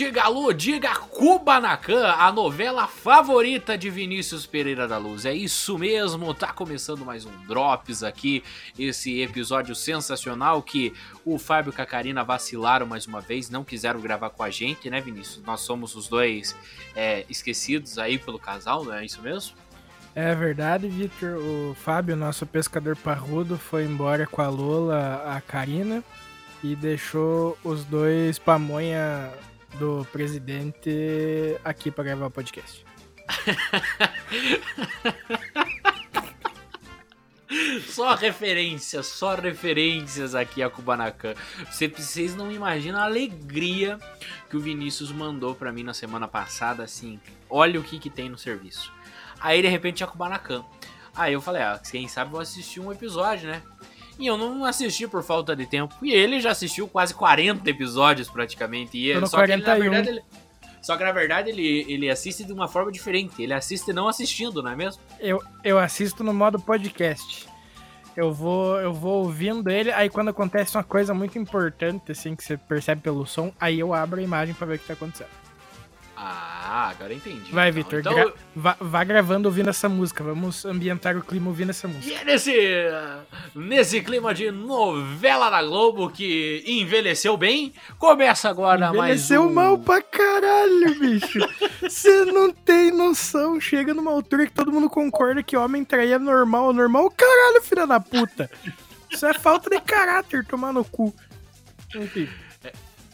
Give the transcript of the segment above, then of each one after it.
diga alô, diga Kubanacan, a novela favorita de Vinícius Pereira da Luz. É isso mesmo, tá começando mais um Drops aqui, esse episódio sensacional que o Fábio e a Karina vacilaram mais uma vez, não quiseram gravar com a gente, né, Vinícius? Nós somos os dois é, esquecidos aí pelo casal, não é isso mesmo? É verdade, Victor. O Fábio, nosso pescador parrudo, foi embora com a Lola, a Karina, e deixou os dois pamonha do presidente aqui para gravar o podcast. só referências, só referências aqui a Kubanacan. Vocês não imaginam a alegria que o Vinícius mandou para mim na semana passada, assim. Olha o que que tem no serviço. Aí de repente a Kubanacan. Aí eu falei, ah, quem sabe vou assistir um episódio, né? E eu não assisti por falta de tempo. E ele já assistiu quase 40 episódios praticamente. E só 41. que ele, na verdade, ele, só que na verdade ele, ele assiste de uma forma diferente. Ele assiste não assistindo, não é mesmo? Eu, eu assisto no modo podcast. Eu vou, eu vou ouvindo ele, aí quando acontece uma coisa muito importante, assim, que você percebe pelo som, aí eu abro a imagem para ver o que tá acontecendo. Ah, agora entendi. Vai, então. Vitor, Então, gra- vá, vá gravando ouvindo essa música. Vamos ambientar o clima ouvindo essa E música. é nesse, nesse clima de novela da Globo que envelheceu bem, começa agora mais Envelheceu um... mal pra caralho, bicho. Você não tem noção. Chega numa altura que todo mundo concorda que homem trair é normal. Normal, caralho, filha da puta. Isso é falta de caráter, tomar no cu. Enfim.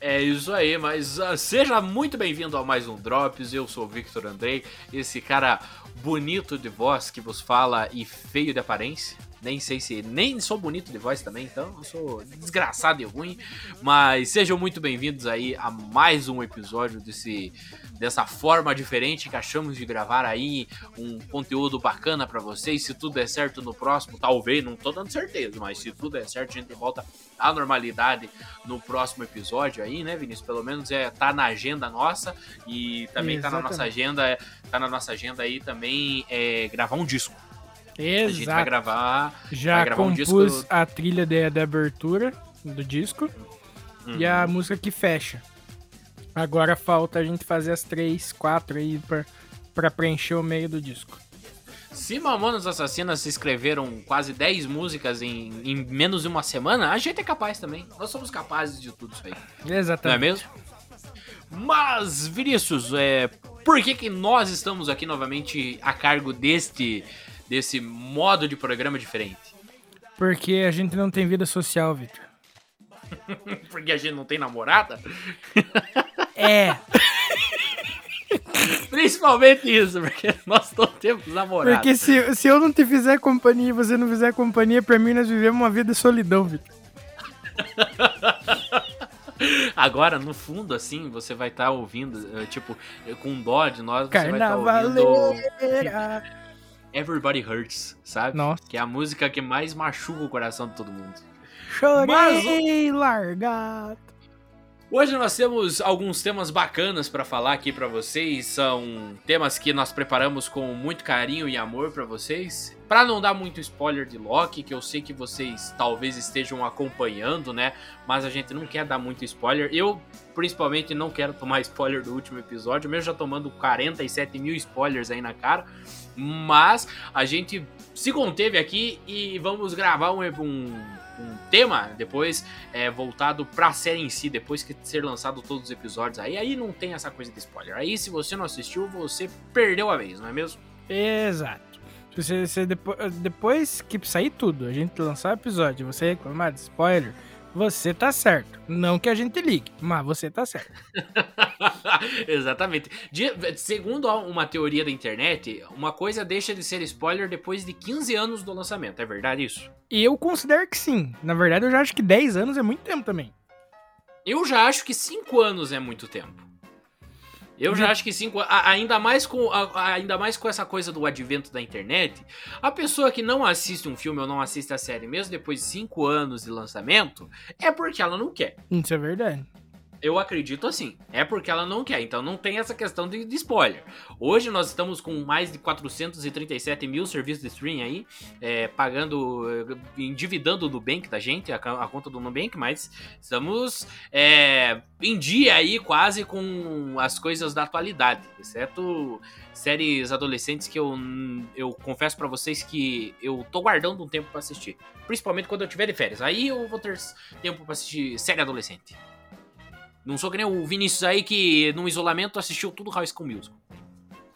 É isso aí, mas ah, seja muito bem-vindo a mais um Drops. Eu sou o Victor Andrei, esse cara bonito de voz que vos fala e feio de aparência. Nem sei se. Nem sou bonito de voz também, então eu sou desgraçado e ruim. Mas sejam muito bem-vindos aí a mais um episódio desse, dessa forma diferente que achamos de gravar aí um conteúdo bacana pra vocês. Se tudo der certo no próximo, talvez, não tô dando certeza, mas se tudo der certo, a gente volta à normalidade no próximo episódio aí, né, Vinícius? Pelo menos é tá na agenda nossa e também tá na nossa Exatamente. agenda, tá na nossa agenda aí também é gravar um disco. A gente vai Exato. gravar Já vai gravar um compus disco- a trilha de, de abertura do disco e a Uhum. música que fecha. Agora falta a gente fazer as três, quatro aí pra, pra preencher o meio do disco. Se Mamonas Assassinas se escreveram quase 10 músicas em, em menos de uma semana, a gente é capaz também. Nós somos capazes de tudo isso aí. Não é Exatamente. mesmo? Mas, Vinícius, é, por que, que nós estamos aqui novamente a cargo deste, desse modo de programa diferente? Porque a gente não tem vida social, Victor. Porque a gente não tem namorada? É, Principalmente isso, porque nós não temos namorada. porque se, se eu não te fizer companhia e você não fizer companhia, pra mim nós vivemos uma vida de solidão, Victor. Agora, no fundo, assim, você vai estar ouvindo, eh, tipo, com dó de nós, você vai estar ouvindo Carnavaleira. Everybody Hurts, sabe? Nossa. Que é a música que mais machuca o coração de todo mundo. Chorei largado. Hoje nós temos alguns temas bacanas pra falar aqui pra vocês. São temas que nós preparamos com muito carinho e amor pra vocês. Pra não dar muito spoiler de Loki, que eu sei que vocês talvez estejam acompanhando, né? Mas a gente não quer dar muito spoiler. Eu, principalmente, não quero tomar spoiler do último episódio, mesmo já tomando 47 mil spoilers aí na cara. Mas a gente se conteve aqui e vamos gravar um, um, um tema depois é, voltado pra série em si, depois que ser lançado todos os episódios. Aí, aí não tem essa coisa de spoiler. Aí, se você não assistiu, você perdeu a vez, não é mesmo? Exato. Você, você depo- depois que sair tudo, a gente lançar o episódio, você reclamar de spoiler, você tá certo. Não que a gente ligue, mas você tá certo. Exatamente. De- segundo uma teoria da internet, uma coisa deixa de ser spoiler depois de 15 anos do lançamento. É verdade isso? E eu considero que sim. Na verdade, eu já acho que 10 anos é muito tempo também. Eu já acho que 5 anos é muito tempo. Eu já acho que 5 ainda mais com ainda mais com essa coisa do advento da internet, a pessoa que não assiste um filme ou não assiste a série mesmo depois de 5 anos de lançamento, é porque ela não quer. Isso é verdade. Eu acredito assim. É porque ela não quer. Então não tem essa questão de, de spoiler. Hoje nós estamos com mais de 437 mil serviços de streaming aí, é, pagando, eh, endividando o Nubank da gente, a, a conta do Nubank, mas estamos é, em dia aí quase com as coisas da atualidade, exceto séries adolescentes que eu, eu confesso para vocês que eu tô guardando um tempo para assistir. Principalmente quando eu tiver de férias. Aí eu vou ter tempo para assistir série adolescente. Não sou que nem o Vinícius aí que no isolamento assistiu tudo High School Musical.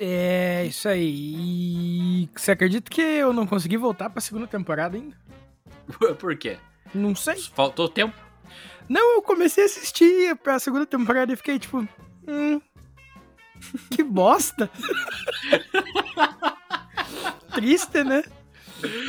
É, isso aí. E você acredita que eu não consegui voltar pra segunda temporada ainda? Por quê? Não sei. Faltou tempo? Não, eu comecei a assistir a segunda temporada e fiquei tipo. Hum, que bosta! Triste, né?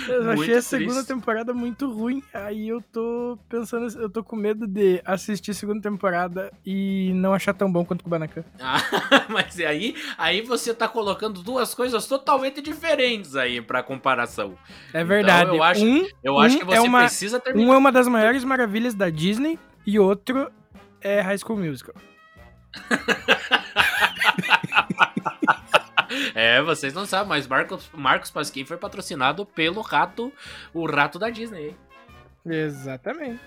Eu Muito achei a segunda triste. temporada muito ruim. Aí eu tô pensando, eu tô com medo de assistir a segunda temporada e não achar tão bom quanto o Kubanacan. Ah, mas aí, aí você tá colocando duas coisas totalmente diferentes aí pra comparação. É verdade. eu acho- um, Eu acho Um que você é uma- precisa terminar. um é uma das maiores maravilhas da Disney e outro é High School Musical. É, vocês não sabem, mas Marcos, Marcos Pasquim foi patrocinado pelo rato, o rato da Disney. Exatamente.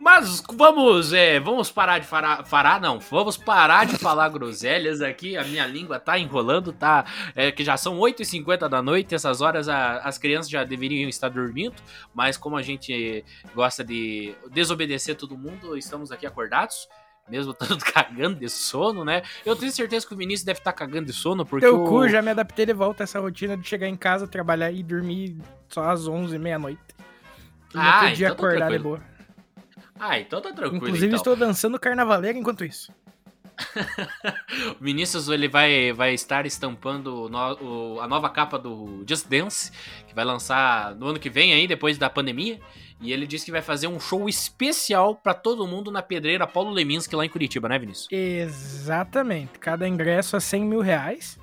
Mas vamos, é, vamos parar de falar, falar, não, vamos parar de falar groselhas aqui, a minha língua tá enrolando, tá, é, que já são 8h50 da noite, essas horas a- as crianças já deveriam estar dormindo, mas como a gente gosta de desobedecer todo mundo, estamos aqui acordados, mesmo estando cagando de sono, né, eu tenho certeza que o Vinícius deve estar cagando de sono, porque Teu o... cu, já me adaptei de volta a essa rotina de chegar em casa, trabalhar e dormir só às 11, meia-noite. E Ah, dia então tá acordar de tranquilo. boa. Ah, então tá tranquilo, Inclusive, então. estou dançando carnavaleiro enquanto isso. O Vinícius ele vai, vai estar estampando no- o- a nova capa do Just Dance, que vai lançar no ano que vem aí, depois da pandemia. E ele disse que vai fazer um show especial pra todo mundo na pedreira Paulo Leminski lá em Curitiba, né, Vinícius? Exatamente. Cada ingresso a 100 mil reais.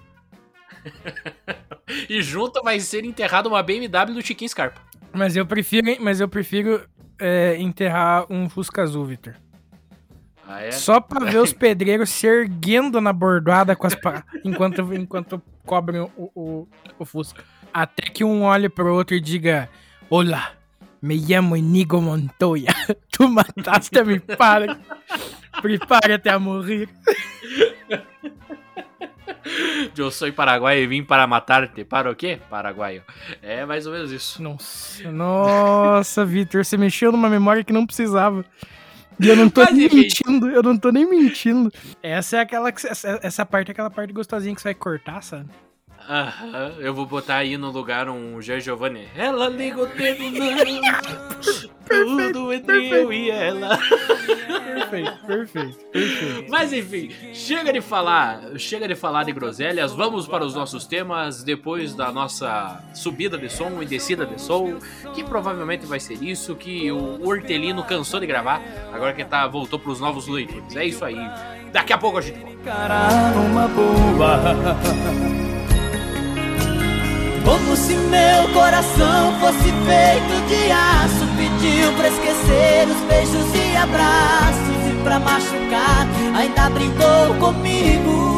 E junto vai ser enterrado uma BMW do Chiquinho Scarpa. Mas eu prefiro, mas eu prefiro é, enterrar um Fusca Azul, Victor. Ah, é? Só pra ver os pedreiros se erguendo na bordoada com as pa... enquanto, enquanto cobrem o, o, o Fusca. Até que um olhe pro outro e diga: Olá, me chamo Inigo Montoya. Tu mataste a mi padre. Prepara-te a morrer. Eu sou paraguaio e vim para matar-te. Para o quê? Paraguaio. É mais ou menos isso. Nossa, nossa, Victor, você mexeu numa memória que não precisava. E eu não tô Mas, nem enfim. mentindo, eu não tô nem mentindo. Essa é aquela que, essa, essa parte é aquela parte gostosinha que você vai cortar, sabe? Aham, eu vou botar aí no lugar um G. Giovanni. Ela liga o dedo não. Tudo entre eu e ela. Perfeito, perfeito, perfeito. Mas enfim, chega de falar, chega de falar de groselhas, vamos para os nossos temas depois da nossa subida de som e descida de som, que provavelmente vai ser isso que o Hortelino cansou de gravar, agora que tá voltou para os novos leitores. É isso aí. Daqui a pouco a gente volta. encarar numa boa. Como se meu coração fosse feito de aço. Pediu pra esquecer os beijos e abraços. E pra machucar, ainda brincou comigo.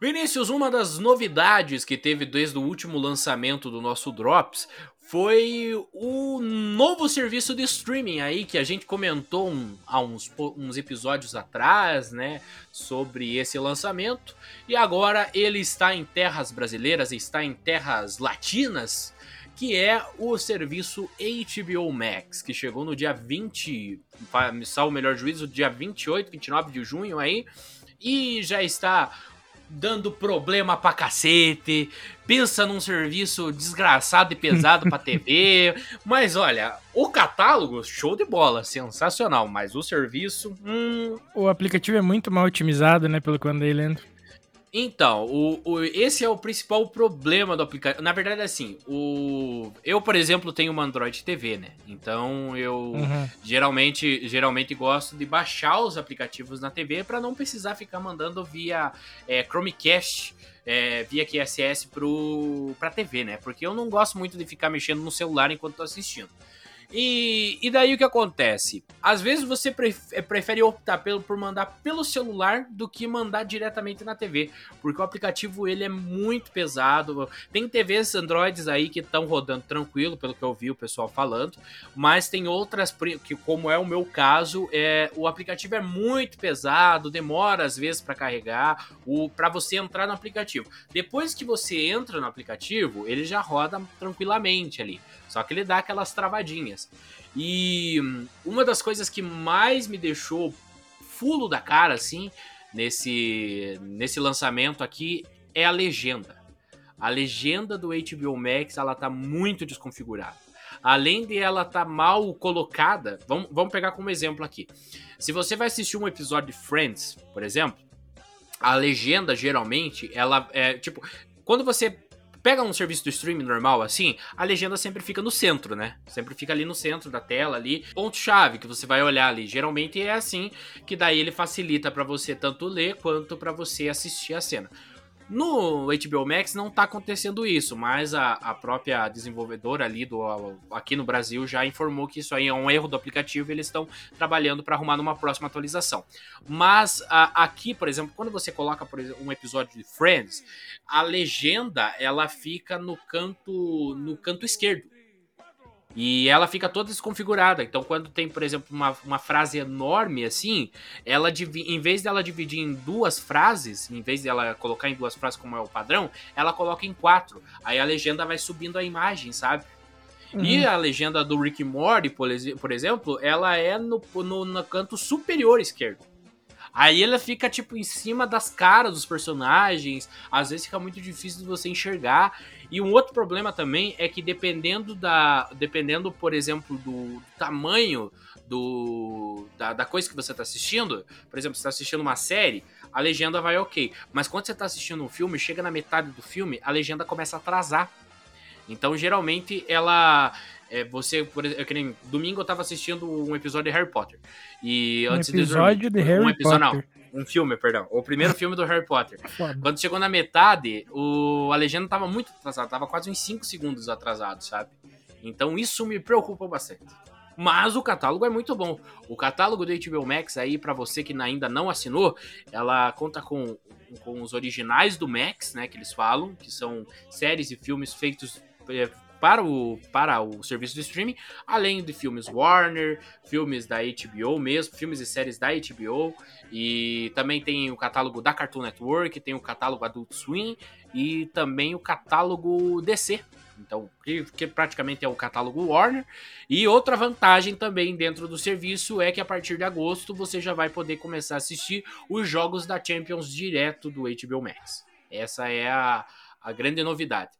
Vinícius, uma das novidades que teve desde o último lançamento do nosso Drops foi o novo serviço de streaming aí que a gente comentou um- há uns, uns episódios atrás, né, sobre esse lançamento. E agora ele está em terras brasileiras, está em terras latinas, que é o serviço HBO Max, que chegou no dia 20, para me salvo o melhor juízo, dia 28, 29 de junho aí, e já está dando problema pra cacete. Pensa num serviço desgraçado e pesado pra TV. Mas olha, o catálogo, show de bola, sensacional. Mas o serviço, hum, O aplicativo é muito mal otimizado, né, pelo que eu andei lendo. Então, o, o- esse é o principal problema do aplicativo. Na verdade, assim, o eu, por exemplo, tenho uma Android TV, né? Então eu Uhum. geralmente, geralmente gosto de baixar os aplicativos na TV para não precisar ficar mandando via é, Chromecast é, via QSS pro, pra TV, né? Porque eu não gosto muito de ficar mexendo no celular enquanto tô assistindo. E, e daí o que acontece? Às vezes você eh, prefere optar pelo, por mandar pelo celular do que mandar diretamente na TV, porque o aplicativo ele é muito pesado. Tem TVs Androids aí que estão rodando tranquilo, pelo que eu vi o pessoal falando, mas tem outras que, como é o meu caso, é o aplicativo é muito pesado, demora às vezes para carregar, para você entrar no aplicativo. Depois que você entra no aplicativo, ele já roda tranquilamente ali. Só que ele dá aquelas travadinhas. E uma das coisas que mais me deixou fulo da cara, assim, nesse, nesse lançamento aqui é a legenda. A legenda do HBO Max, ela tá muito desconfigurada. Além de ela tá mal colocada, vamos, vamos pegar como exemplo aqui. Se você vai assistir um episódio de Friends, por exemplo, a legenda geralmente, ela é tipo, quando você pega um serviço do streaming normal assim, a legenda sempre fica no centro, né? Sempre fica ali no centro da tela ali, ponto-chave que você vai olhar ali. Geralmente é assim que daí ele facilita para você tanto ler quanto para você assistir a cena. No HBO Max não tá acontecendo isso, mas a, a própria desenvolvedora ali do aqui no Brasil já informou que isso aí é um erro do aplicativo e eles estão trabalhando para arrumar numa próxima atualização. Mas a, aqui, por exemplo, quando você coloca exemplo, um episódio de Friends, a legenda ela fica no canto no canto esquerdo. E ela fica toda desconfigurada. Então, quando tem, por exemplo, uma, uma frase enorme assim, ela em vez dela dividir em duas frases, em vez dela colocar em duas frases como é o padrão, ela coloca em quatro. Aí a legenda vai subindo a imagem, sabe? Uhum. E a legenda do Rick Morty, por exemplo, ela é no, no, no canto superior esquerdo. Aí ela fica, tipo, em cima das caras dos personagens. Às vezes fica muito difícil de você enxergar. E um outro problema também é que dependendo da. Dependendo, por exemplo, do tamanho do da, da coisa que você está assistindo, por exemplo, você está assistindo uma série, a legenda vai ok. Mas quando você está assistindo um filme, chega na metade do filme, a legenda começa a atrasar. Então, geralmente, ela. É, você, por exemplo, que nem, domingo eu tava assistindo um episódio de Harry Potter. E um antes episódio de, dormir, de Harry um episódio, Potter. Não, um filme, perdão. O primeiro filme do Harry Potter. Foda. Quando chegou na metade, o, a legenda tava muito atrasada, tava quase uns 5 segundos atrasado, sabe? Então isso me preocupou bastante. Mas o catálogo é muito bom. O catálogo do HBO Max aí, para você que ainda não assinou, ela conta com, com os originais do Max, né, que eles falam, que são séries e filmes feitos é, para o, para o serviço de streaming, além de filmes Warner, filmes da HBO mesmo, filmes e séries da HBO, e também tem o catálogo da Cartoon Network, tem o catálogo Adult Swim e também o catálogo DC. Então, que, praticamente é o catálogo Warner. E outra vantagem também dentro do serviço é que a partir de agosto você já vai poder começar a assistir os jogos da Champions direto do HBO Max. Essa é a, a grande novidade.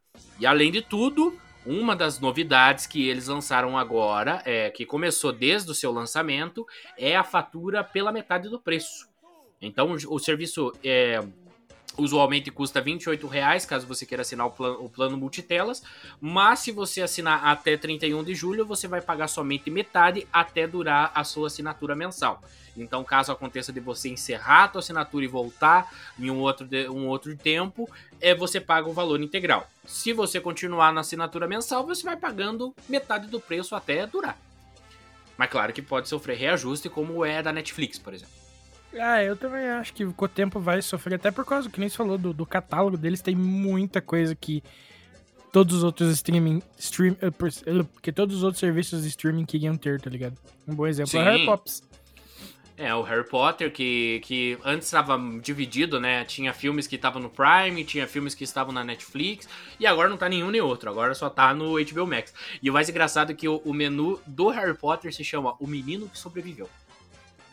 E além de tudo, uma das novidades que eles lançaram agora, é, que começou desde o seu lançamento, é a fatura pela metade do preço. Então o serviço é, usualmente custa R$ 28,00 caso você queira assinar o plano, o plano multitelas, mas se você assinar até 31 de julho, você vai pagar somente metade até durar a sua assinatura mensal. Então, caso aconteça de você encerrar a sua assinatura e voltar em um outro, um outro tempo, é você paga o valor integral. Se você continuar na assinatura mensal, você vai pagando metade do preço até durar. Mas claro que pode sofrer reajuste, como é da Netflix, por exemplo. Ah, eu também acho que com o tempo vai sofrer, até por causa que nem você falou do, do catálogo deles, tem muita coisa que todos os outros streaming, stream, eh, eh, que todos os outros serviços de streaming queriam ter, tá ligado? Um bom exemplo Sim. é Harry Pops. É, o Harry Potter, que, que antes estava dividido, né? Tinha filmes que estavam no Prime, tinha filmes que estavam na Netflix, e agora não tá nenhum nem outro, agora só tá no HBO Max. E o mais engraçado é que o, o menu do Harry Potter se chama O Menino que Sobreviveu.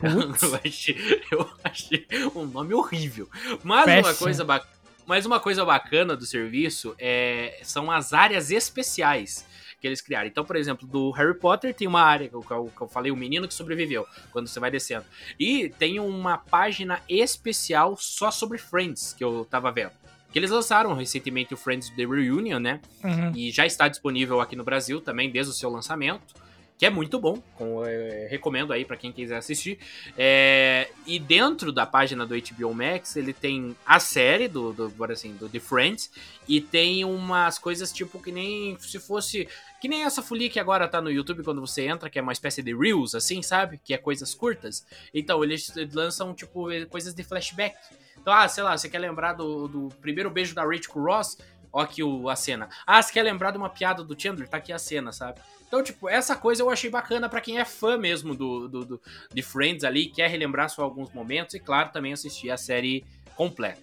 Eu achei, eu achei um nome horrível. Mas uma coisa bacana. Mas uma coisa bacana do serviço é, são as áreas especiais que eles criaram. Então, por exemplo, do Harry Potter tem uma área que eu, que eu falei, o menino que sobreviveu, quando você vai descendo. E tem uma página especial só sobre Friends, que eu tava vendo. Que eles lançaram recentemente o Friends The Reunion, né? Uhum. E já está disponível aqui no Brasil também, desde o seu lançamento que é muito bom, com, é, recomendo aí para quem quiser assistir. É, e dentro da página do HBO Max, ele tem a série do, do, assim, do The Friends, e tem umas coisas tipo que nem se fosse. Que nem essa folia que agora tá no YouTube quando você entra, que é uma espécie de Reels, assim, sabe? Que é coisas curtas. Então, eles lançam, tipo, coisas de flashback. Então, ah, sei lá, você quer lembrar do, do primeiro beijo da Rachel Ross? Ó aqui o, a cena. Ah, você quer lembrar de uma piada do Chandler? Tá aqui a cena, sabe? Então, tipo, essa coisa eu achei bacana para quem é fã mesmo do, do, do, de Friends ali, quer relembrar só alguns momentos e, claro, também assistir a série completa.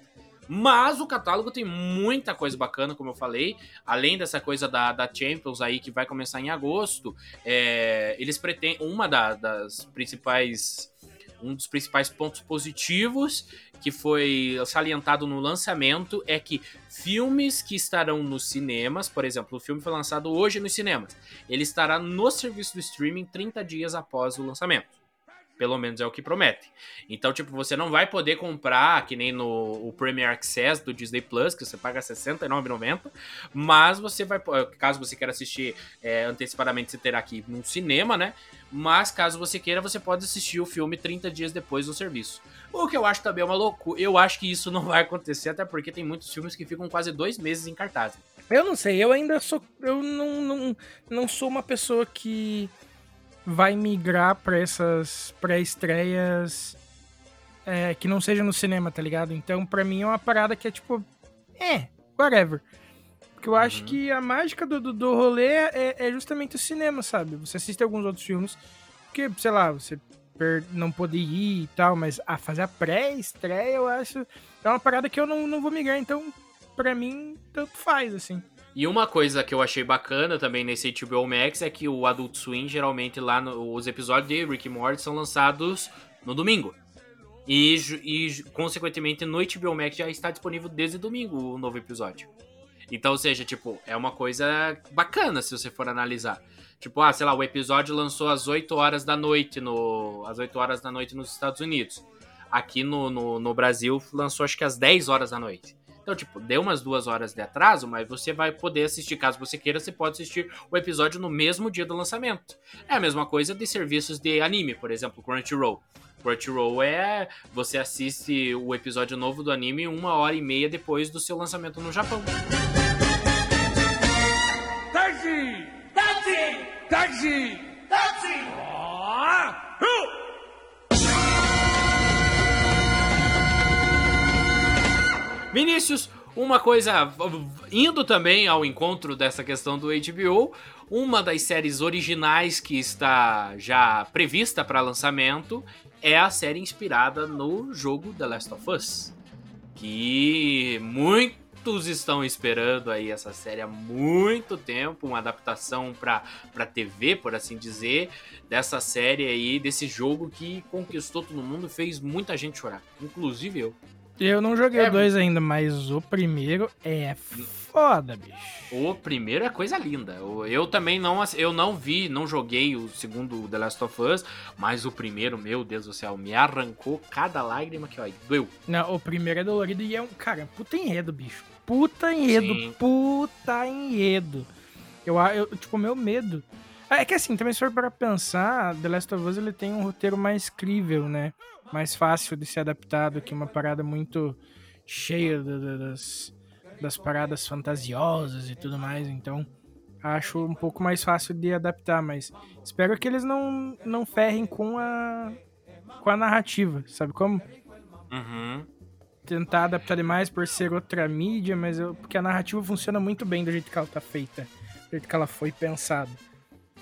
Mas o catálogo tem muita coisa bacana, como eu falei. Além dessa coisa da, da Champions aí, que vai começar em agosto, é, eles pretendem. Uma da, das principais um dos principais pontos positivos que foi salientado no lançamento é que filmes que estarão nos cinemas, por exemplo, o filme foi lançado hoje nos cinemas, ele estará no serviço do streaming 30 dias após o lançamento. Pelo menos é o que promete. Então, tipo, você não vai poder comprar, que nem no o Premier Access do Disney Plus, que você paga R$69,90, mas você vai, caso você queira assistir é, antecipadamente, você terá aqui num cinema, né? Mas caso você queira, você pode assistir o filme 30 dias depois do serviço. O que eu acho também é uma loucura. Eu acho que isso não vai acontecer, até porque tem muitos filmes que ficam quase dois meses em cartaz. Eu não sei, eu ainda sou. Eu não, não, não sou uma pessoa que vai migrar para essas pré-estreias é, que não seja no cinema, tá ligado? Então, para mim é uma parada que é tipo, é, whatever. Porque eu acho uhum. que a mágica do, do, do rolê é, é, justamente o cinema, sabe? Você assiste alguns outros filmes, porque, sei lá, você não poder ir e tal, mas a fazer a pré-estreia, eu acho, é uma parada que eu não, não vou migrar, então, pra mim, tanto faz, assim. E uma coisa que eu achei bacana também nesse HBO Max é que o Adult Swim, geralmente lá no, os episódios de Rick e Morty são lançados no domingo. E, e, consequentemente, no HBO Max já está disponível desde domingo o novo episódio. Então, ou seja, tipo, é uma coisa bacana se você for analisar. Tipo, ah, sei lá, o episódio lançou às 8 horas da noite no. às 8 horas da noite nos Estados Unidos. Aqui no, no, no Brasil lançou acho que às 10 horas da noite. Então, tipo, deu umas duas horas de atraso, mas você vai poder assistir, caso você queira, você pode assistir o episódio no mesmo dia do lançamento. É a mesma coisa de serviços de anime, por exemplo, Crunchyroll. Crunchyroll é você assiste o episódio novo do anime uma hora e meia depois do seu lançamento no Japão. Taxi! Taxi! Taxi! Vinícius, uma coisa, indo também ao encontro dessa questão do HBO, uma das séries originais que está já prevista para lançamento é a série inspirada no jogo The Last of Us. Que muitos estão esperando aí essa série há muito tempo, uma adaptação para TV, por assim dizer, dessa série aí, desse jogo que conquistou todo mundo fez muita gente chorar, inclusive eu. Eu não joguei é... dois ainda, mas o primeiro é foda, bicho. O primeiro é coisa linda. Eu também não, eu não vi, não joguei o segundo The Last of Us, mas o primeiro, meu Deus do céu, me arrancou cada lágrima que, ó, doeu. Não, o primeiro é dolorido e é um, cara, puta enredo, bicho. Puta enredo, Sim. puta enredo. Eu, eu, tipo, meu medo. É que assim, também se for para pensar, The Last of Us ele tem um roteiro mais crível, né? mais fácil de ser adaptado que uma parada muito cheia das, das paradas fantasiosas e tudo mais. Então, acho um pouco mais fácil de adaptar, mas espero que eles não, não ferrem com a, com a narrativa, sabe como? Uhum. Tentar adaptar demais por ser outra mídia, mas eu, porque a narrativa funciona muito bem do jeito que ela tá feita, do jeito que ela foi pensada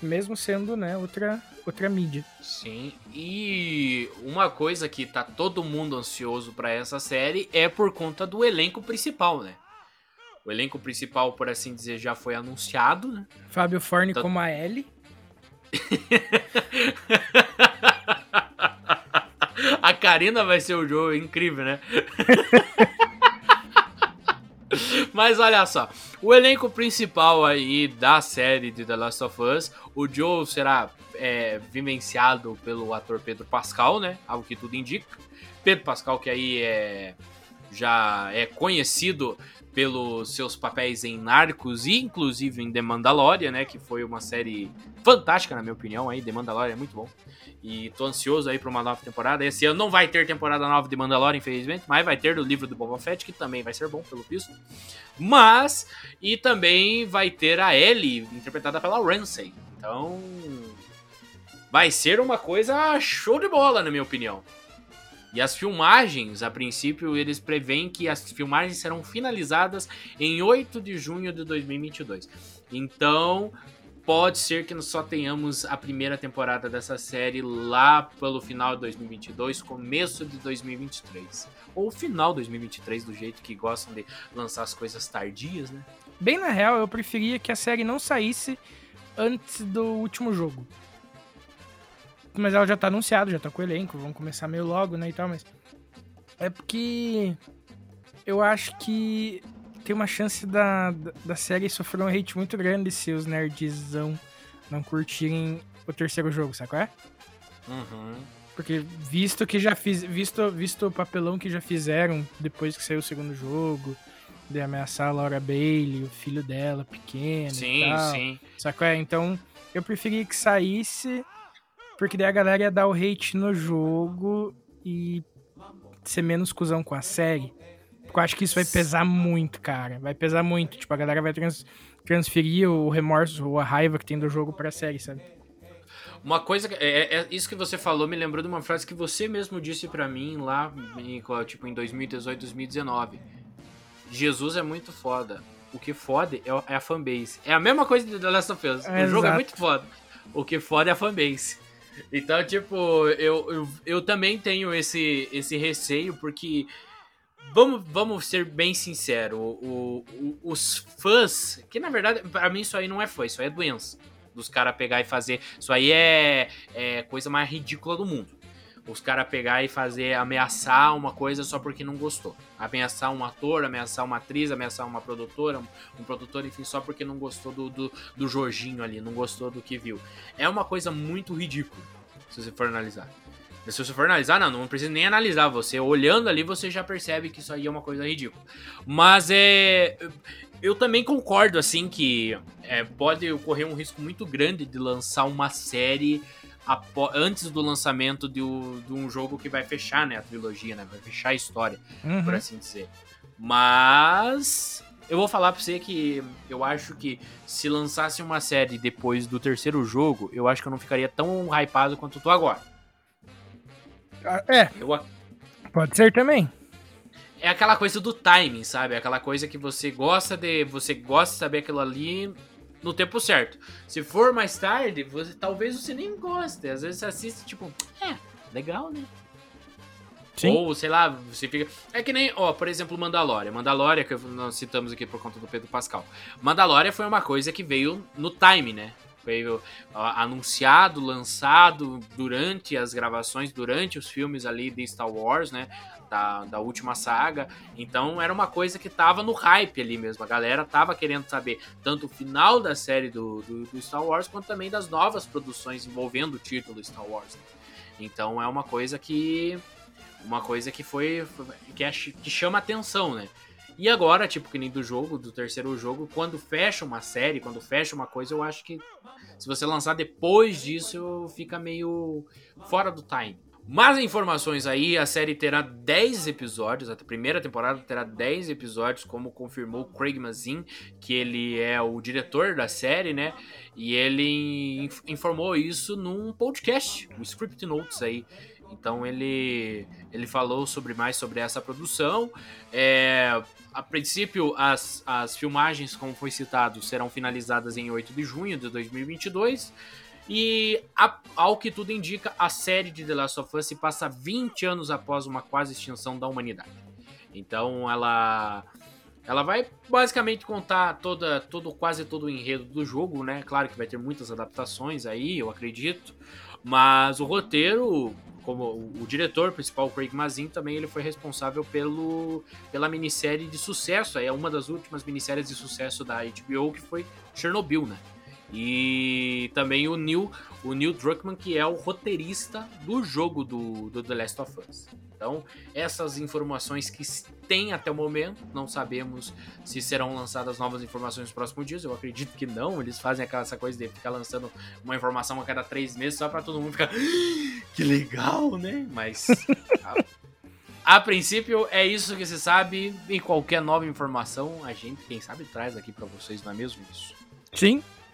mesmo sendo, né, outra, outra mídia. Sim, e uma coisa que tá todo mundo ansioso para essa série é por conta do elenco principal, né? O elenco principal, por assim dizer, já foi anunciado, né? Fábio Forne então... como a Ellie. a Karina vai ser o jogo incrível, né? Mas olha só, o elenco principal aí da série de The Last of Us, o Joe será é, vivenciado pelo ator Pedro Pascal, né? Algo que tudo indica. Pedro Pascal, que aí é, já é conhecido pelos seus papéis em Narcos e inclusive em The Mandalorian, né, que foi uma série fantástica na minha opinião aí, The Mandalorian é muito bom. E tô ansioso aí para uma nova temporada. Esse ano não vai ter temporada nova de Mandalorian, infelizmente, mas vai ter do livro do Boba Fett, que também vai ser bom pelo visto. Mas e também vai ter a Ellie interpretada pela Ramsey. Então, vai ser uma coisa show de bola, na minha opinião. E as filmagens, a princípio, eles preveem que as filmagens serão finalizadas em 8 de junho de 2022. Então, pode ser que nós só tenhamos a primeira temporada dessa série lá pelo final de 2022, começo de 2023. Ou final de 2023, do jeito que gostam de lançar as coisas tardias, né? Bem na real, eu preferia que a série não saísse antes do último jogo. Mas ela já tá anunciada, já tá com o elenco, vão começar meio logo, né, e tal, mas... É porque eu acho que tem uma chance da, da série sofrer um hate muito grande se os nerdzão não curtirem o terceiro jogo, sabe qual é? Uhum. Porque visto que já fiz, visto, visto o papelão que já fizeram depois que saiu o segundo jogo, de ameaçar a Laura Bailey, o filho dela pequeno sim, e tal. Sim, Saco é? Então, eu preferia que saísse, porque daí a galera ia dar o hate no jogo e ser menos cuzão com a série. Porque eu acho que isso vai pesar muito, cara. Vai pesar muito. Tipo, a galera vai trans, transferir o remorso ou a raiva que tem do jogo pra série, sabe? Uma coisa. É, é, isso que você falou me lembrou de uma frase que você mesmo disse para mim lá, em, tipo, em 2018, 2019 Jesus é muito foda. O que fode é, é a fanbase. É a mesma coisa de The Last of Us. É, o jogo é muito foda. O que fode é a fanbase. Então, tipo, eu, eu, eu também tenho esse, esse receio, porque. Vamos, vamos ser bem sinceros. O, o, os fãs. Que na verdade, para mim, isso aí não é fã, isso aí é doença. Dos caras pegar e fazer. Isso aí é, é coisa mais ridícula do mundo os caras pegar e fazer ameaçar uma coisa só porque não gostou. Ameaçar um ator, ameaçar uma atriz, ameaçar uma produtora, um, um produtor, enfim, só porque não gostou do, do, do, Jorginho ali, não gostou do que viu. É uma coisa muito ridícula, se você for analisar. Se você for analisar, não, não precisa nem analisar. Você olhando ali, você já percebe que isso aí é uma coisa ridícula. Mas é. Eu também concordo, assim, que é, pode ocorrer um risco muito grande de lançar uma série antes do lançamento de, de, um jogo que vai fechar, né, a trilogia, né, vai fechar a história, uhum. por assim dizer. Mas eu vou falar pra você que eu acho que se lançasse uma série depois do terceiro jogo, eu acho que eu não ficaria tão hypado quanto eu tô agora. Ah, é. Eu... Pode ser também. É aquela coisa do timing, sabe? Aquela coisa que você gosta de. Você gosta de saber aquilo ali no tempo certo. Se for mais tarde, você talvez você nem goste. Às vezes você assiste, tipo, é, legal, né? Sim. Ou, sei lá, você fica. É que nem, ó, por exemplo, Mandalorian. Mandalorian, que nós citamos aqui por conta do Pedro Pascal. Mandalorian foi uma coisa que veio no time, né? Veio anunciado, lançado durante as gravações, durante os filmes ali de Star Wars, né? da, da última saga. Então era uma coisa que tava no hype ali mesmo. A galera tava querendo saber tanto o final da série do, do, do Star Wars quanto também das novas produções envolvendo o título Star Wars. Né? Então é uma coisa que. Uma coisa que foi. que, é, que chama atenção, né? E agora, tipo, que nem do jogo, do terceiro jogo, quando fecha uma série, quando fecha uma coisa, eu acho que se você lançar depois disso, fica meio fora do time. Mais informações aí, a série terá 10 episódios, a primeira temporada terá 10 episódios, como confirmou Craig Mazin, que ele é o diretor da série, né? E ele informou isso num podcast, o Script Notes aí. Então ele, ele falou sobre mais sobre essa produção. É, a princípio, as, as filmagens, como foi citado, serão finalizadas em 8 de junho de 2022. E, a, ao que tudo indica, a série de The Last of Us se passa 20 anos após uma quase extinção da humanidade. Então ela ela vai basicamente contar toda, todo, quase todo o enredo do jogo, né? Claro que vai ter muitas adaptações aí, eu acredito. Mas o roteiro, como o, o diretor principal, Craig Mazin, também ele foi responsável pelo, pela minissérie de sucesso. É uma das últimas minisséries de sucesso da HBO, que foi Chernobyl, né? E também o Neil, o Neil Druckmann, que é o roteirista do jogo do, do The Last of Us. Então, essas informações que tem até o momento, não sabemos se serão lançadas novas informações nos próximos dias. Eu acredito que não. Eles fazem aquela essa coisa de ficar lançando uma informação a cada três meses só para todo mundo ficar. Ah, que legal, né? Mas. a, a princípio, é isso que se sabe. E qualquer nova informação, a gente, quem sabe, traz aqui para vocês, não é mesmo isso? Sim.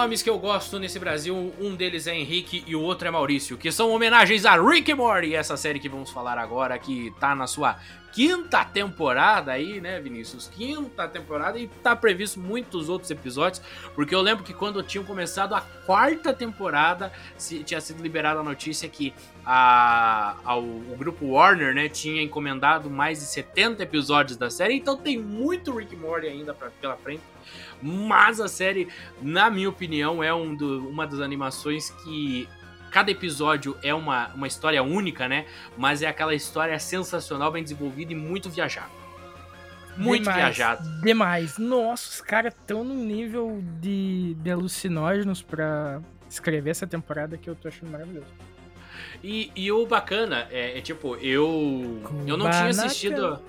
nomes que eu gosto nesse Brasil, um deles é Henrique e o outro é Maurício, que são homenagens a Rick e Morty, essa série que vamos falar agora, que tá na sua quinta temporada aí, né, Vinícius? Quinta temporada e tá previsto muitos outros episódios, porque eu lembro que quando tinham começado a quarta temporada, se, tinha sido liberada a notícia que a, a, o, o, grupo Warner, né, tinha encomendado mais de 70 episódios da série, então tem muito Rick Morty ainda pra, pela frente. Mas a série, na minha opinião, é um do, uma das animações que cada episódio é uma, uma história única, né? Mas é aquela história sensacional, bem desenvolvida e muito viajada. Muito demais, viajado. Demais. Nossa, os caras estão num nível de, de alucinógenos pra escrever essa temporada que eu tô achando maravilhoso. E, e o bacana é, é tipo, eu. Eu não tinha assistido.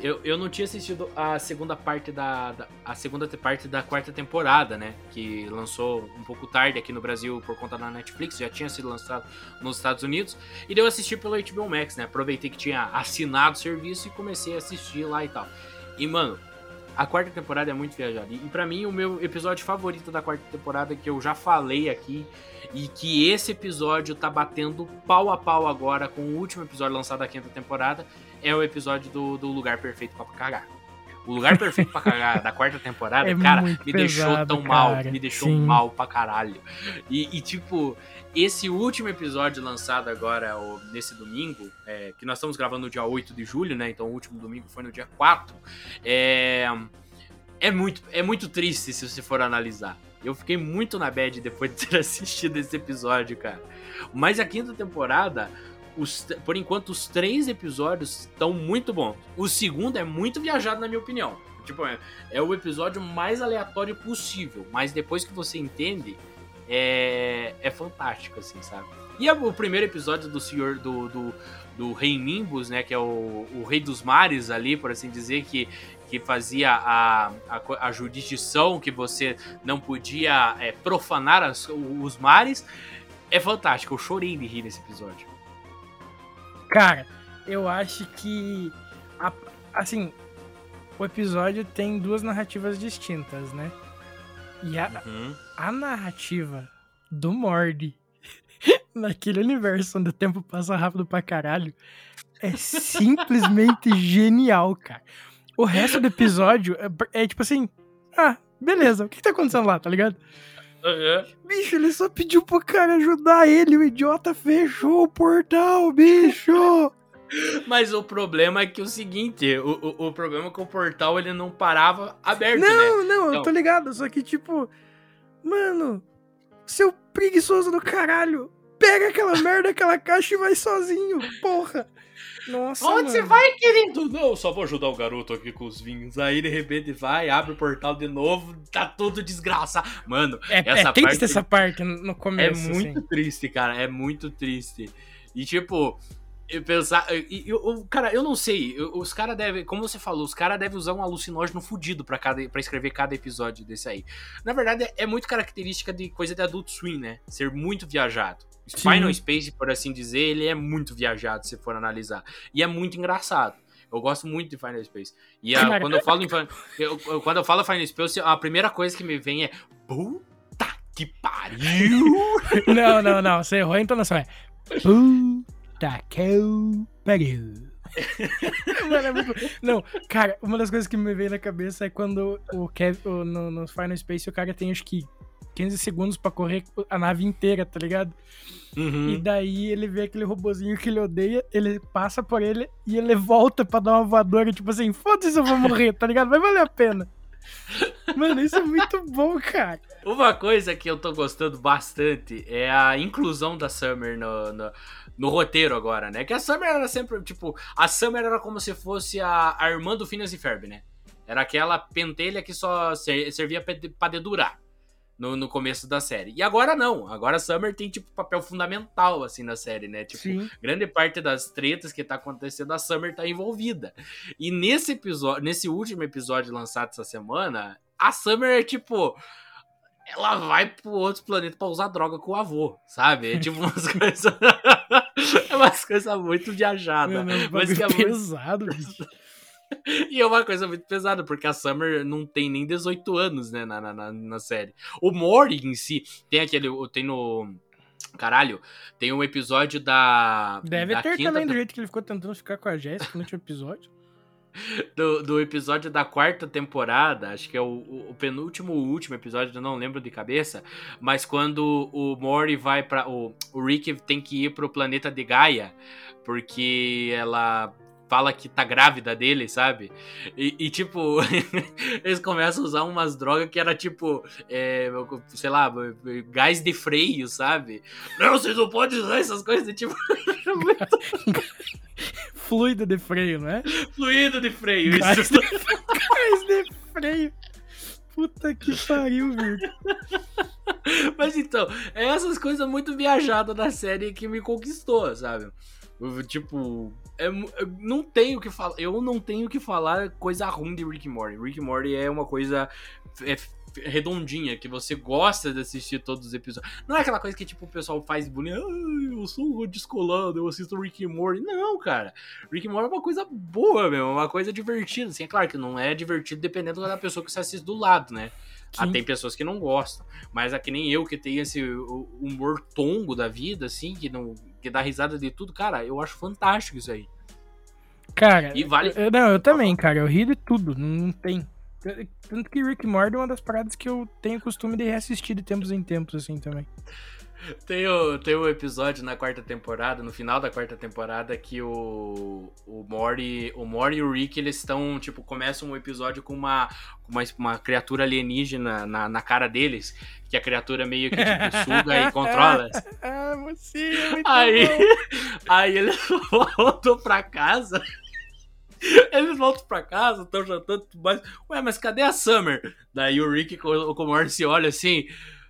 Eu, eu não tinha assistido a segunda parte da, da, a segunda parte da quarta temporada, né? Que lançou um pouco tarde aqui no Brasil por conta da Netflix, já tinha sido lançado nos Estados Unidos. E daí eu assisti pelo HBO Max, né? Aproveitei que tinha assinado o serviço e comecei a assistir lá e tal. E, mano, a quarta temporada é muito viajada. E para mim, o meu episódio favorito da quarta temporada, que eu já falei aqui, e que esse episódio tá batendo pau a pau agora com o último episódio lançado da quinta temporada, é o episódio do, do Lugar Perfeito pra Cagar. O Lugar Perfeito pra Cagar da quarta temporada, É cara, me muito deixou pesado, tão mal, cara. me deixou Sim. mal pra caralho. E, e, tipo, esse último episódio lançado agora, nesse domingo, é, que nós estamos gravando no dia 8 de julho, né? Então o último domingo foi no dia 4. É, é, muito, é muito triste se você for analisar. Eu fiquei muito na bad depois de ter assistido esse episódio, cara. Mas a quinta temporada, os- por enquanto, os três episódios estão muito bons. O segundo é muito viajado, na minha opinião. Tipo, é, é o episódio mais aleatório possível. Mas depois que você entende, é, é fantástico, assim, sabe? E é o primeiro episódio do senhor do, do, do Rei Nimbus, né? Que é o, o Rei dos Mares ali, por assim dizer, que, que fazia a, a, a jurisdição que você não podia é, profanar as- os mares. É fantástico, eu chorei de rir nesse episódio. Cara, eu acho que. a- assim, o episódio tem duas narrativas distintas, né? E a, Uhum. A narrativa do Morty naquele universo onde o tempo passa rápido pra caralho é simplesmente genial, cara. O resto do episódio é, é tipo assim: ah, beleza, o que, que tá acontecendo lá, tá ligado? Uhum. Bicho, ele só pediu pro cara ajudar ele, o idiota fechou o portal, bicho! Mas o problema é que o seguinte, o, o, o problema é que o portal ele não parava aberto, né? Não, não, eu Não. tô ligado, só que tipo, mano, seu preguiçoso do caralho, pega aquela merda, aquela caixa e vai sozinho, porra. Nossa, Onde você vai, querido? Não, só vou ajudar o garoto aqui com os vinhos. Aí de repente vai, abre o portal de novo, tá tudo desgraçado. Mano, É, essa é triste parte- essa parte no é começo, muito assim. triste, cara. É muito triste. E tipo, eu pensar. E, e, o cara, eu não sei. eu- Os caras devem. Como você falou, os caras devem usar um alucinógeno fudido pra, cada, pra escrever cada episódio desse aí. Na verdade, é, é muito característica de coisa de Adult Swim, né? Ser muito viajado. Sim. Final Space, por assim dizer, ele é muito viajado, se for analisar. E é muito engraçado. Eu gosto muito de Final Space. E a- quando eu falo em eu- eu- quando eu falo Final Space, a primeira coisa que me vem é puta que pariu. Não, não, não, você errou a entonação, é puta que eu pariu. Mano, é muito... Não, cara, uma das coisas que me veio na cabeça é quando o Kev, o- no, no Final Space o cara tem acho que 15 segundos pra correr a nave inteira, tá ligado? Uhum. E daí ele vê aquele robozinho que ele odeia, ele passa por ele e ele volta pra dar uma voadora, tipo assim, foda-se eu vou morrer, tá ligado? Vai valer a pena. Mano, isso é muito bom, cara. Uma coisa que eu tô gostando bastante é a inclusão da Summer no, no, no roteiro agora, né? Que a Summer era sempre, tipo, a Summer era como se fosse a, a irmã do Phineas e Ferb, né? Era aquela pentelha que só servia pra dedurar no, no começo da série. E agora não. Agora a Summer tem, tipo, papel fundamental, assim, na série, né? Tipo, Sim. grande parte das tretas que tá acontecendo, a Summer tá envolvida. E nesse episódio, nesse último episódio lançado essa semana, a Summer é, tipo ela vai pro outro planeta pra usar droga com o avô, sabe? É tipo umas coisas. é umas coisas muito viajadas. Mas que é pesado, muito... bicho. E é uma coisa muito pesada, porque a Summer não tem nem 18 anos, né, na, na, na série. O Mori em si, tem aquele. Tem no. Caralho, tem um episódio da. Deve da ter também, do jeito que ele ficou tentando ficar com a Jéssica no último episódio. Do, do, episódio da quarta temporada, acho que é o, o penúltimo último episódio, eu não lembro de cabeça, mas quando o Mori vai para o, o Rick tem que ir pro planeta de Gaia, porque ela fala que tá grávida dele, sabe? E, e tipo, eles começam a usar umas drogas que era tipo, é, sei lá, gás de freio, sabe? Não, vocês não podem usar essas coisas, tipo. Fluido de freio, né? Fluido de freio, gás isso. De... gás de freio. Puta que pariu, velho. Mas então, é essas coisas muito viajadas da série que me conquistou, sabe? Tipo, é, não tenho que falar. Eu não tenho que falar coisa ruim de Rick Morty. Rick Morty é uma coisa é, redondinha, que você gosta de assistir todos os episódios. Não é aquela coisa que, tipo, o pessoal faz bonito. eu sou descolado, eu assisto Rick Morty. Não, cara. Rick Morty é uma coisa boa, meu. Uma coisa divertida. Assim, é claro que não é divertido dependendo da pessoa que você assiste do lado, né? Ah, tem pessoas que não gostam. Mas é que nem eu que tenho esse humor tongo da vida, assim, que, não, que dá risada de tudo. Cara, eu acho fantástico isso aí. Cara, e vale... eu, não, eu também, cara. Eu rio de tudo. Não tem. Tanto que Rick Morty é uma das paradas que eu tenho costume de reassistir de tempos em tempos, assim, também. Tem o, tem o episódio na quarta temporada, no final da quarta temporada, que o, o Mori, o Mori e o Rick, eles estão, tipo, começam um episódio com uma, uma, uma criatura alienígena na, na cara deles, que a criatura meio que, tipo, suga e controla. ah, você é muito aí, aí eles voltam pra casa... Eles voltam pra casa, estão jantando mais. Ué, mas cadê a Summer? Daí o Rick com, o Morty se olha assim.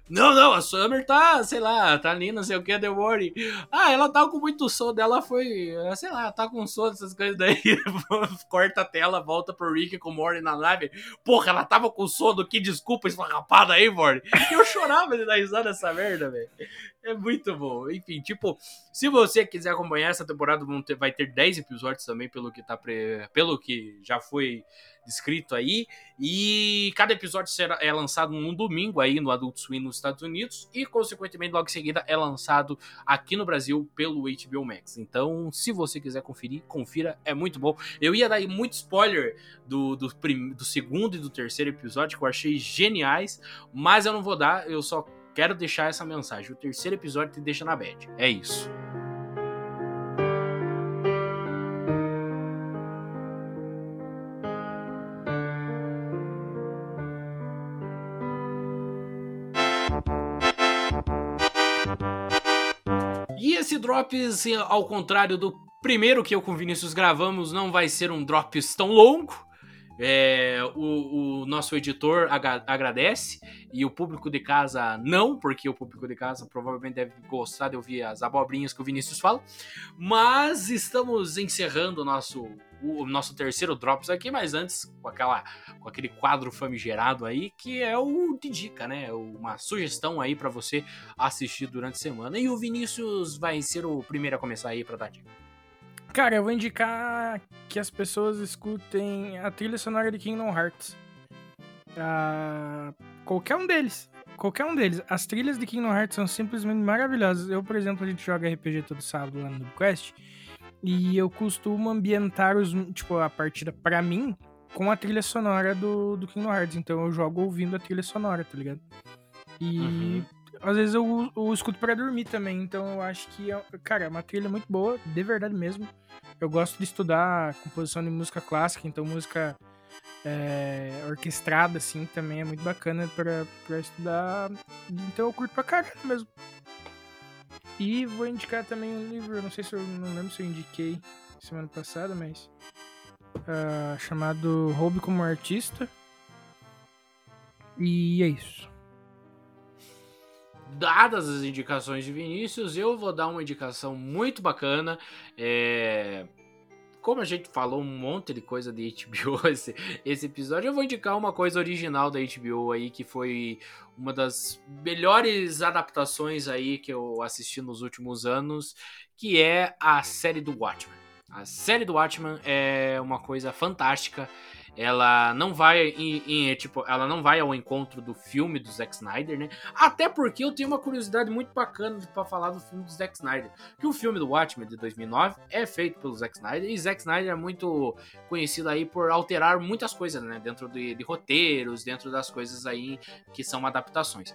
Não, não, a Summer tá, sei lá, tá ali, não sei o que, The Worry. Ah, ela tá com muito sono dela, foi, sei lá, tá com sono, essas coisas daí. Corta a tela, volta pro Rick com o Morty na live. Porra, ela tava com sono, que desculpa esfarrapada aí, Morty. Eu chorava de dar risada nessa merda, velho. É muito bom. Enfim, tipo, se você quiser acompanhar essa temporada, vai ter 10 episódios também, pelo que tá pre... pelo que já foi descrito aí. E cada episódio será, é lançado num domingo aí no Adult Swim nos Estados Unidos e, consequentemente, logo em seguida é lançado aqui no Brasil pelo HBO Max. Então, se você quiser conferir, confira, é muito bom. Eu ia dar muito spoiler do, do, prim, do segundo e do terceiro episódio que eu achei geniais, mas eu não vou dar, eu só quero deixar essa mensagem. O terceiro episódio te deixa na bad. É isso. esse Drops, ao contrário do primeiro que eu com o Vinícius gravamos, não vai ser um Drops tão longo. É, o, o, nosso editor agradece e o público de casa não, porque o público de casa provavelmente deve gostar de ouvir as abobrinhas que o Vinícius fala. Mas estamos encerrando o nosso o nosso terceiro Drops aqui, mas antes com, aquela, com aquele quadro famigerado aí, que é o de dica, né? Uma sugestão aí para você assistir durante a semana. E o Vinícius vai ser o primeiro a começar aí pra dar dica. Cara, eu vou indicar que as pessoas escutem a trilha sonora de Kingdom Hearts. Ah, qualquer um deles. Qualquer um deles. As trilhas de Kingdom Hearts são simplesmente maravilhosas. Eu, por exemplo, a gente joga RPG todo sábado lá no Quest. E eu costumo ambientar os, tipo, a partida para mim com a trilha sonora do, do Kingdom Hearts. Então eu jogo ouvindo a trilha sonora, tá ligado? E uhum. Às vezes eu, eu escuto para dormir também. Então eu acho que, é, cara, é uma trilha muito boa, de verdade mesmo. Eu gosto de estudar composição de música clássica, então música é, orquestrada, assim, também é muito bacana pra estudar. Então eu curto pra caralho mesmo. E vou indicar também um livro, não sei se eu não lembro se eu indiquei semana passada, mas. Uh, chamado Hobby como Artista. E é isso. Dadas as indicações de Vinícius, eu vou dar uma indicação muito bacana. É como a gente falou um monte de coisa de HBO esse, esse episódio, eu vou indicar uma coisa original da HBO aí, que foi uma das melhores adaptações aí que eu assisti nos últimos anos, que é a série do Watchmen. A série do Watchmen é uma coisa fantástica ela não vai em, em, tipo, ela não vai ao encontro do filme do Zack Snyder, né? Até porque eu tenho uma curiosidade muito bacana para falar do filme do Zack Snyder, que o filme do Watchmen de 2009 é feito pelo Zack Snyder e Zack Snyder é muito conhecido aí por alterar muitas coisas, né, dentro de, de roteiros, dentro das coisas aí que são adaptações.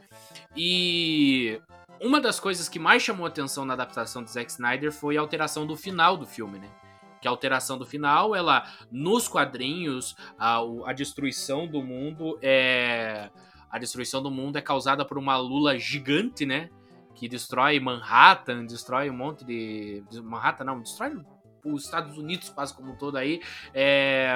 E uma das coisas que mais chamou atenção na adaptação do Zack Snyder foi a alteração do final do filme, né? Que a alteração do final, ela nos quadrinhos, a, a destruição do mundo é a destruição do mundo é causada por uma lula gigante, né? Que destrói Manhattan, destrói um monte de. Manhattan não, destrói os Estados Unidos quase como um todo aí. É,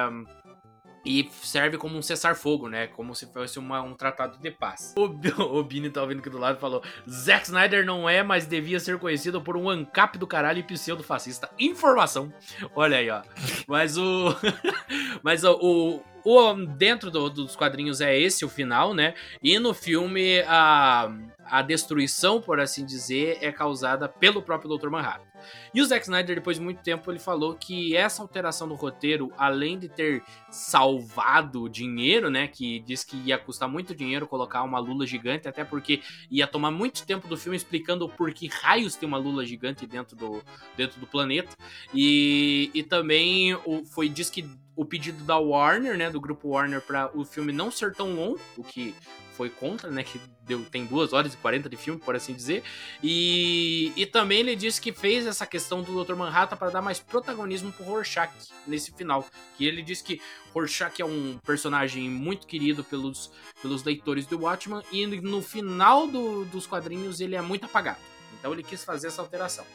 e serve como um cessar-fogo, né? Como se fosse uma, um tratado de paz. O, o Bini tá ouvindo aqui do lado e falou: Zack Snyder não é, mas devia ser conhecido por um ancap do caralho e pseudo-fascista. Informação. Olha aí, ó. Mas o. mas o, o, o dentro do, dos quadrinhos é esse o final, né? E no filme a, a destruição, por assim dizer, é causada pelo próprio Dr. Manhattan. E o Zack Snyder, depois de muito tempo, ele falou que essa alteração do roteiro, além de ter salvado dinheiro, né? Que diz que ia custar muito dinheiro colocar uma lula gigante, até porque ia tomar muito tempo do filme explicando por que raios tem uma lula gigante dentro do, dentro do planeta. E, e também o, foi diz que o pedido da Warner, né, do grupo Warner, para o filme não ser tão longo, o que foi contra, né, que deu, tem 2 horas e 40 de filme, por assim dizer. E, e também ele disse que fez essa questão do Dr. Manhattan para dar mais protagonismo pro Rorschach nesse final. Que ele disse que Rorschach é um personagem muito querido pelos, pelos leitores do Watchman e no final do, dos quadrinhos ele é muito apagado. Então ele quis fazer essa alteração.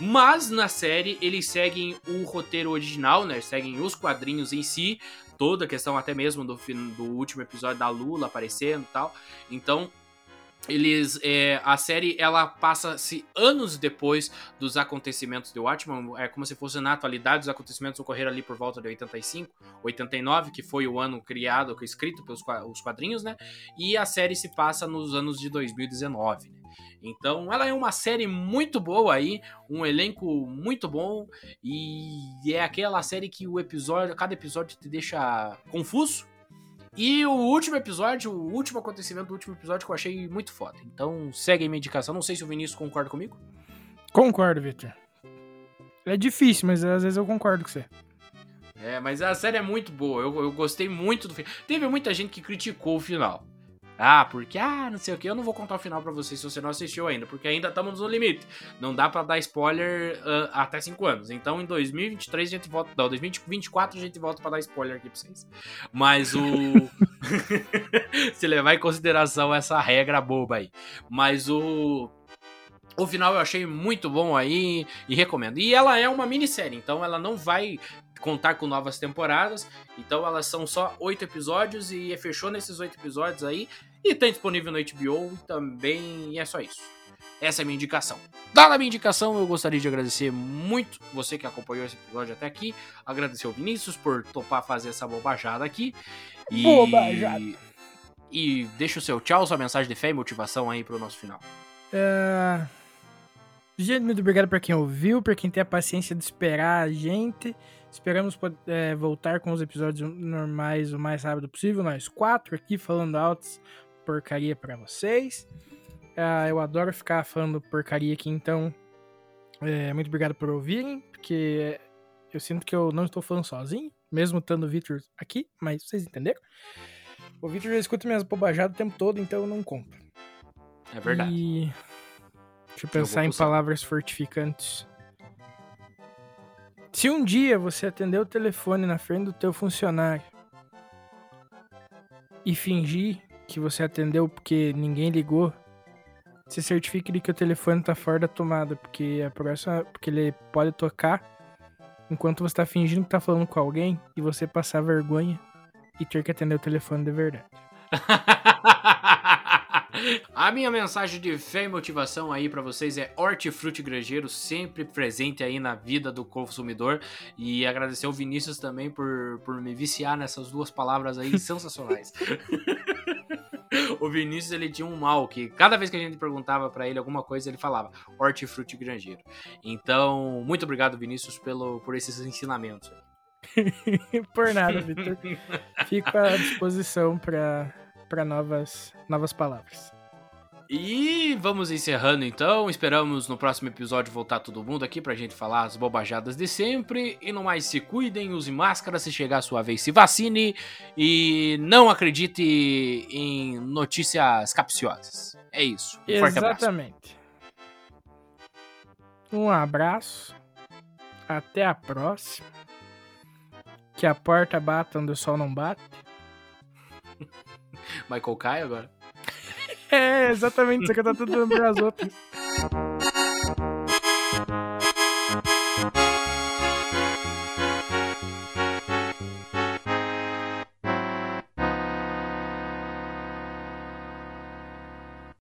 Mas na série eles seguem o roteiro original, né? Seguem os quadrinhos em si, toda a questão até mesmo do, do último episódio da Lula aparecendo e tal. Então eles é, a série ela passa-se anos depois dos acontecimentos de Watchmen, é como se fosse na atualidade os acontecimentos ocorreram ali por volta de 85, 89, que foi o ano criado, escrito pelos os quadrinhos, né? E a série se passa nos anos de 2019, né? Então, ela é uma série muito boa aí, um elenco muito bom e é aquela série que o episódio, cada episódio te deixa confuso, e o último episódio, o último acontecimento do último episódio que eu achei muito foda. Então segue a minha indicação. Não sei se o Vinícius concorda comigo. Concordo, Victor. É difícil, mas às vezes eu concordo com você. É, mas a série é muito boa. Eu, eu gostei muito do final. Teve muita gente que criticou o final. Ah, porque, ah, não sei o que, eu não vou contar o final para você se você não assistiu ainda, porque ainda estamos no limite. Não dá para dar spoiler uh, até 5 anos. Então em 2023 a gente volta. Não, 2024 a gente volta para dar spoiler aqui pra vocês. Mas o. se levar em consideração essa regra boba aí. Mas o. O final eu achei muito bom aí e recomendo. E ela é uma minissérie, então ela não vai contar com novas temporadas. Então elas são só oito episódios e fechou nesses oito episódios aí. E tem disponível no HBO também. E é só isso. Essa é a minha indicação. Dada a minha indicação, eu gostaria de agradecer muito você que acompanhou esse episódio até aqui. Agradecer ao Vinícius por topar fazer essa bobajada aqui. E... Bobajada. E deixa o seu tchau, sua mensagem de fé e motivação aí pro nosso final. É... Gente, muito obrigado para quem ouviu, para quem tem a paciência de esperar a gente. Esperamos é, voltar com os episódios normais o mais rápido possível. Nós quatro aqui falando altos porcaria para vocês. Uh, eu adoro ficar falando porcaria aqui, então é, muito obrigado por ouvirem, porque eu sinto que eu não estou falando sozinho, mesmo estando o Victor aqui, mas vocês entenderam? O Victor já escuta minhas bobajadas o tempo todo, então eu não compro. É verdade. E... Deixa eu pensar eu em palavras fortificantes. Se um dia você atender o telefone na frente do teu funcionário e fingir que você atendeu porque ninguém ligou, se certifique de que o telefone tá fora da tomada, porque a próxima, porque ele pode tocar enquanto você tá fingindo que tá falando com alguém e você passar vergonha e ter que atender o telefone de verdade. A minha mensagem de fé e motivação aí para vocês é hortifruti grangeiro sempre presente aí na vida do consumidor e agradecer ao Vinícius também por, por me viciar nessas duas palavras aí sensacionais. o Vinícius ele tinha um mal que cada vez que a gente perguntava para ele alguma coisa ele falava hortifruti grangeiro. Então, muito obrigado Vinícius pelo por esses ensinamentos. por nada, Vitor. Fico à disposição para para novas, novas palavras. E vamos encerrando então. Esperamos no próximo episódio voltar todo mundo aqui pra gente falar as bobajadas de sempre. E no mais, se cuidem, use máscara. Se chegar a sua vez, se vacine. E não acredite em notícias capciosas. É isso. Um Exatamente. Um abraço. Até a próxima. Que a porta bata onde o sol não bate. Michael Kai agora? É, exatamente. Você que tá tudo lembrando as outras.